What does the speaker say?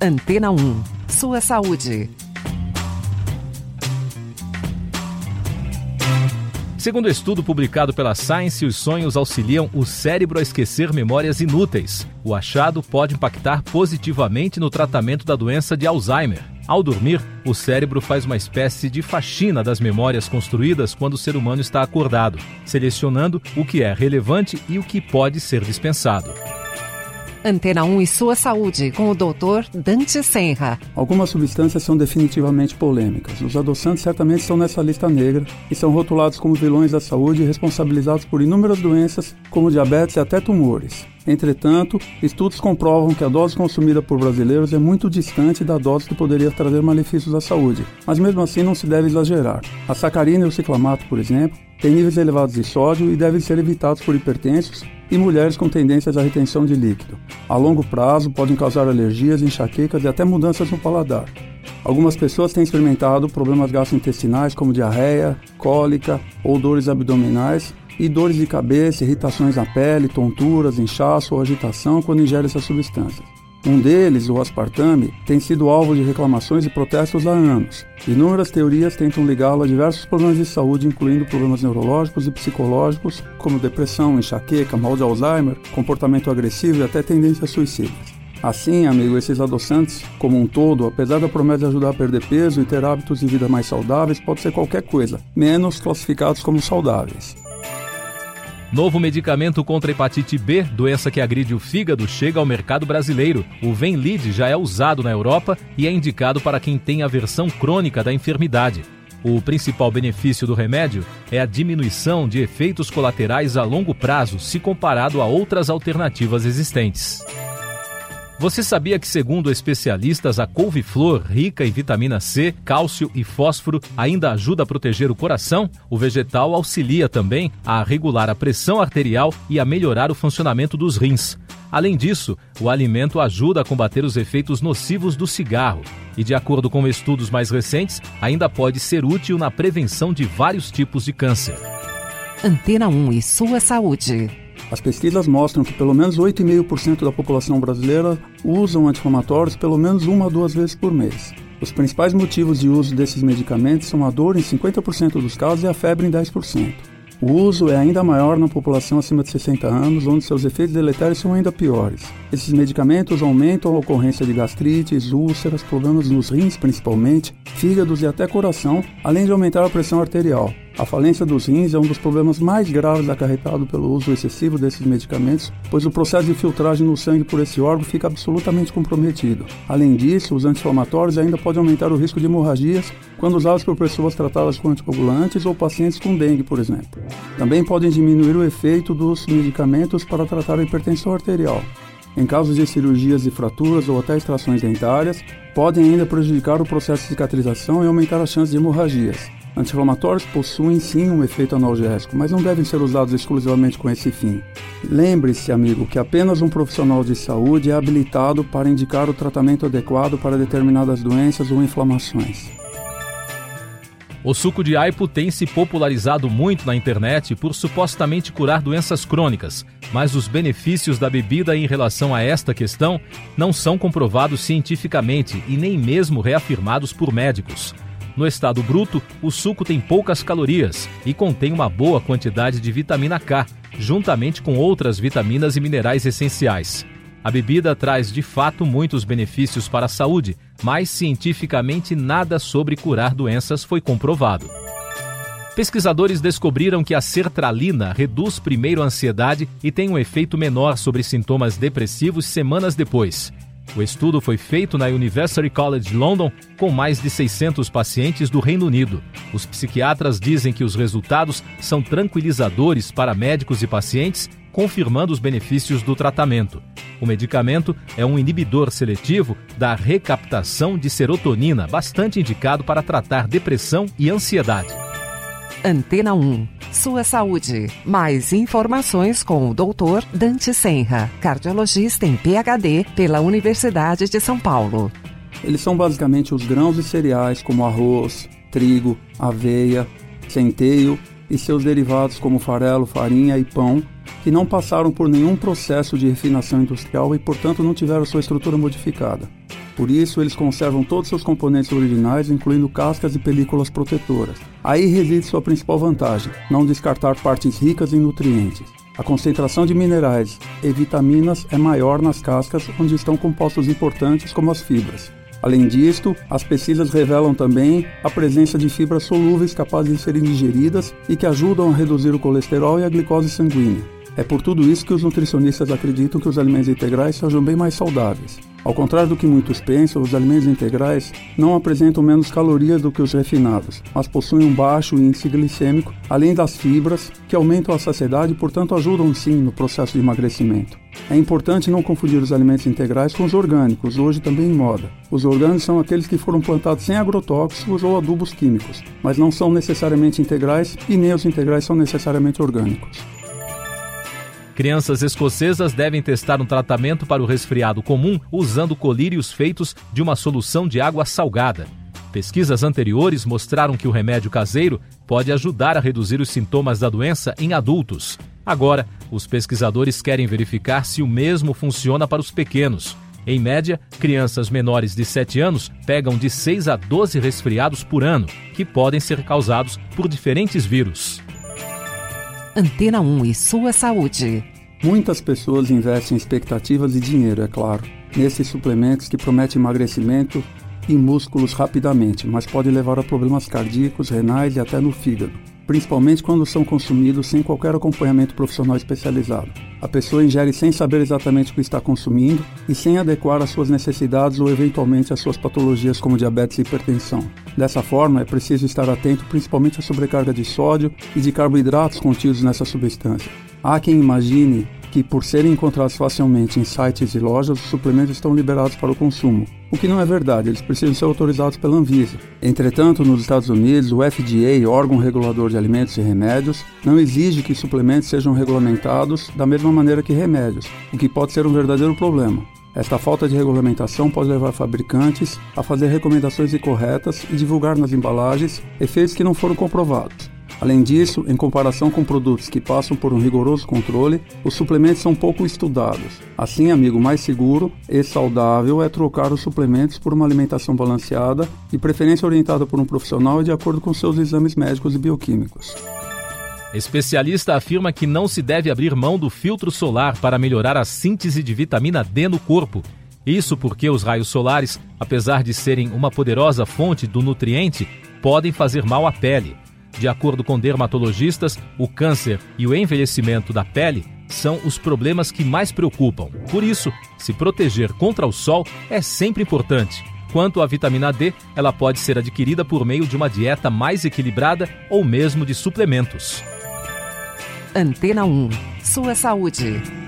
Antena 1. Sua saúde. Segundo estudo publicado pela Science, os sonhos auxiliam o cérebro a esquecer memórias inúteis. O achado pode impactar positivamente no tratamento da doença de Alzheimer. Ao dormir, o cérebro faz uma espécie de faxina das memórias construídas quando o ser humano está acordado, selecionando o que é relevante e o que pode ser dispensado. Antena 1 e sua saúde, com o Dr. Dante Senra. Algumas substâncias são definitivamente polêmicas. Os adoçantes certamente estão nessa lista negra e são rotulados como vilões da saúde e responsabilizados por inúmeras doenças, como diabetes e até tumores. Entretanto, estudos comprovam que a dose consumida por brasileiros é muito distante da dose que poderia trazer malefícios à saúde, mas mesmo assim não se deve exagerar. A sacarina e o ciclamato, por exemplo, têm níveis elevados de sódio e devem ser evitados por hipertensos e mulheres com tendências à retenção de líquido. A longo prazo, podem causar alergias, enxaquecas e até mudanças no paladar. Algumas pessoas têm experimentado problemas gastrointestinais como diarreia, cólica ou dores abdominais e dores de cabeça, irritações na pele, tonturas, inchaço ou agitação quando ingere essas substâncias. Um deles, o aspartame, tem sido alvo de reclamações e protestos há anos. Inúmeras teorias tentam ligá-lo a diversos problemas de saúde, incluindo problemas neurológicos e psicológicos, como depressão, enxaqueca, mal de Alzheimer, comportamento agressivo e até tendências suicidas. Assim, amigo, esses adoçantes, como um todo, apesar da promessa de ajudar a perder peso e ter hábitos de vida mais saudáveis, pode ser qualquer coisa, menos classificados como saudáveis. Novo medicamento contra hepatite B, doença que agride o fígado, chega ao mercado brasileiro. O Venlid já é usado na Europa e é indicado para quem tem a versão crônica da enfermidade. O principal benefício do remédio é a diminuição de efeitos colaterais a longo prazo, se comparado a outras alternativas existentes. Você sabia que, segundo especialistas, a couve-flor, rica em vitamina C, cálcio e fósforo, ainda ajuda a proteger o coração? O vegetal auxilia também a regular a pressão arterial e a melhorar o funcionamento dos rins. Além disso, o alimento ajuda a combater os efeitos nocivos do cigarro e, de acordo com estudos mais recentes, ainda pode ser útil na prevenção de vários tipos de câncer. Antena 1 e sua saúde. As pesquisas mostram que pelo menos 8,5% da população brasileira usam anti-inflamatórios pelo menos uma a duas vezes por mês. Os principais motivos de uso desses medicamentos são a dor em 50% dos casos e a febre em 10%. O uso é ainda maior na população acima de 60 anos, onde seus efeitos deletérios são ainda piores. Esses medicamentos aumentam a ocorrência de gastrites, úlceras, problemas nos rins principalmente, fígados e até coração, além de aumentar a pressão arterial. A falência dos rins é um dos problemas mais graves acarretado pelo uso excessivo desses medicamentos, pois o processo de filtragem no sangue por esse órgão fica absolutamente comprometido. Além disso, os anti-inflamatórios ainda podem aumentar o risco de hemorragias quando usados por pessoas tratadas com anticoagulantes ou pacientes com dengue, por exemplo. Também podem diminuir o efeito dos medicamentos para tratar a hipertensão arterial. Em casos de cirurgias de fraturas ou até extrações dentárias, podem ainda prejudicar o processo de cicatrização e aumentar as chances de hemorragias. Anti-inflamatórios possuem sim um efeito analgésico, mas não devem ser usados exclusivamente com esse fim. Lembre-se, amigo, que apenas um profissional de saúde é habilitado para indicar o tratamento adequado para determinadas doenças ou inflamações. O suco de aipo tem se popularizado muito na internet por supostamente curar doenças crônicas, mas os benefícios da bebida em relação a esta questão não são comprovados cientificamente e nem mesmo reafirmados por médicos. No estado bruto, o suco tem poucas calorias e contém uma boa quantidade de vitamina K, juntamente com outras vitaminas e minerais essenciais. A bebida traz de fato muitos benefícios para a saúde, mas cientificamente nada sobre curar doenças foi comprovado. Pesquisadores descobriram que a sertralina reduz primeiro a ansiedade e tem um efeito menor sobre sintomas depressivos semanas depois. O estudo foi feito na University College London com mais de 600 pacientes do Reino Unido. Os psiquiatras dizem que os resultados são tranquilizadores para médicos e pacientes, confirmando os benefícios do tratamento. O medicamento é um inibidor seletivo da recaptação de serotonina, bastante indicado para tratar depressão e ansiedade. Antena 1. Sua saúde. Mais informações com o Dr. Dante Senra, cardiologista em PhD pela Universidade de São Paulo. Eles são basicamente os grãos e cereais como arroz, trigo, aveia, centeio e seus derivados como farelo, farinha e pão, que não passaram por nenhum processo de refinação industrial e, portanto, não tiveram sua estrutura modificada. Por isso, eles conservam todos seus componentes originais, incluindo cascas e películas protetoras. Aí reside sua principal vantagem: não descartar partes ricas em nutrientes. A concentração de minerais e vitaminas é maior nas cascas, onde estão compostos importantes como as fibras. Além disto, as pesquisas revelam também a presença de fibras solúveis capazes de serem digeridas e que ajudam a reduzir o colesterol e a glicose sanguínea. É por tudo isso que os nutricionistas acreditam que os alimentos integrais sejam bem mais saudáveis. Ao contrário do que muitos pensam, os alimentos integrais não apresentam menos calorias do que os refinados, mas possuem um baixo índice glicêmico, além das fibras, que aumentam a saciedade e, portanto, ajudam sim no processo de emagrecimento. É importante não confundir os alimentos integrais com os orgânicos, hoje também em moda. Os orgânicos são aqueles que foram plantados sem agrotóxicos ou adubos químicos, mas não são necessariamente integrais e nem os integrais são necessariamente orgânicos. Crianças escocesas devem testar um tratamento para o resfriado comum usando colírios feitos de uma solução de água salgada. Pesquisas anteriores mostraram que o remédio caseiro pode ajudar a reduzir os sintomas da doença em adultos. Agora, os pesquisadores querem verificar se o mesmo funciona para os pequenos. Em média, crianças menores de 7 anos pegam de 6 a 12 resfriados por ano, que podem ser causados por diferentes vírus. Antena 1 e sua saúde. Muitas pessoas investem expectativas e dinheiro, é claro, nesses suplementos que prometem emagrecimento e músculos rapidamente, mas pode levar a problemas cardíacos, renais e até no fígado, principalmente quando são consumidos sem qualquer acompanhamento profissional especializado. A pessoa ingere sem saber exatamente o que está consumindo e sem adequar às suas necessidades ou eventualmente às suas patologias como diabetes e hipertensão. Dessa forma, é preciso estar atento principalmente à sobrecarga de sódio e de carboidratos contidos nessa substância. Há quem imagine que, por serem encontrados facilmente em sites e lojas, os suplementos estão liberados para o consumo, o que não é verdade, eles precisam ser autorizados pela Anvisa. Entretanto, nos Estados Unidos, o FDA, órgão regulador de alimentos e remédios, não exige que suplementos sejam regulamentados da mesma maneira que remédios, o que pode ser um verdadeiro problema. Esta falta de regulamentação pode levar fabricantes a fazer recomendações incorretas e divulgar nas embalagens efeitos que não foram comprovados. Além disso, em comparação com produtos que passam por um rigoroso controle, os suplementos são pouco estudados. Assim, amigo, mais seguro e saudável é trocar os suplementos por uma alimentação balanceada e preferência orientada por um profissional de acordo com seus exames médicos e bioquímicos. Especialista afirma que não se deve abrir mão do filtro solar para melhorar a síntese de vitamina D no corpo. Isso porque os raios solares, apesar de serem uma poderosa fonte do nutriente, podem fazer mal à pele. De acordo com dermatologistas, o câncer e o envelhecimento da pele são os problemas que mais preocupam. Por isso, se proteger contra o sol é sempre importante. Quanto à vitamina D, ela pode ser adquirida por meio de uma dieta mais equilibrada ou mesmo de suplementos. Antena 1. Sua saúde.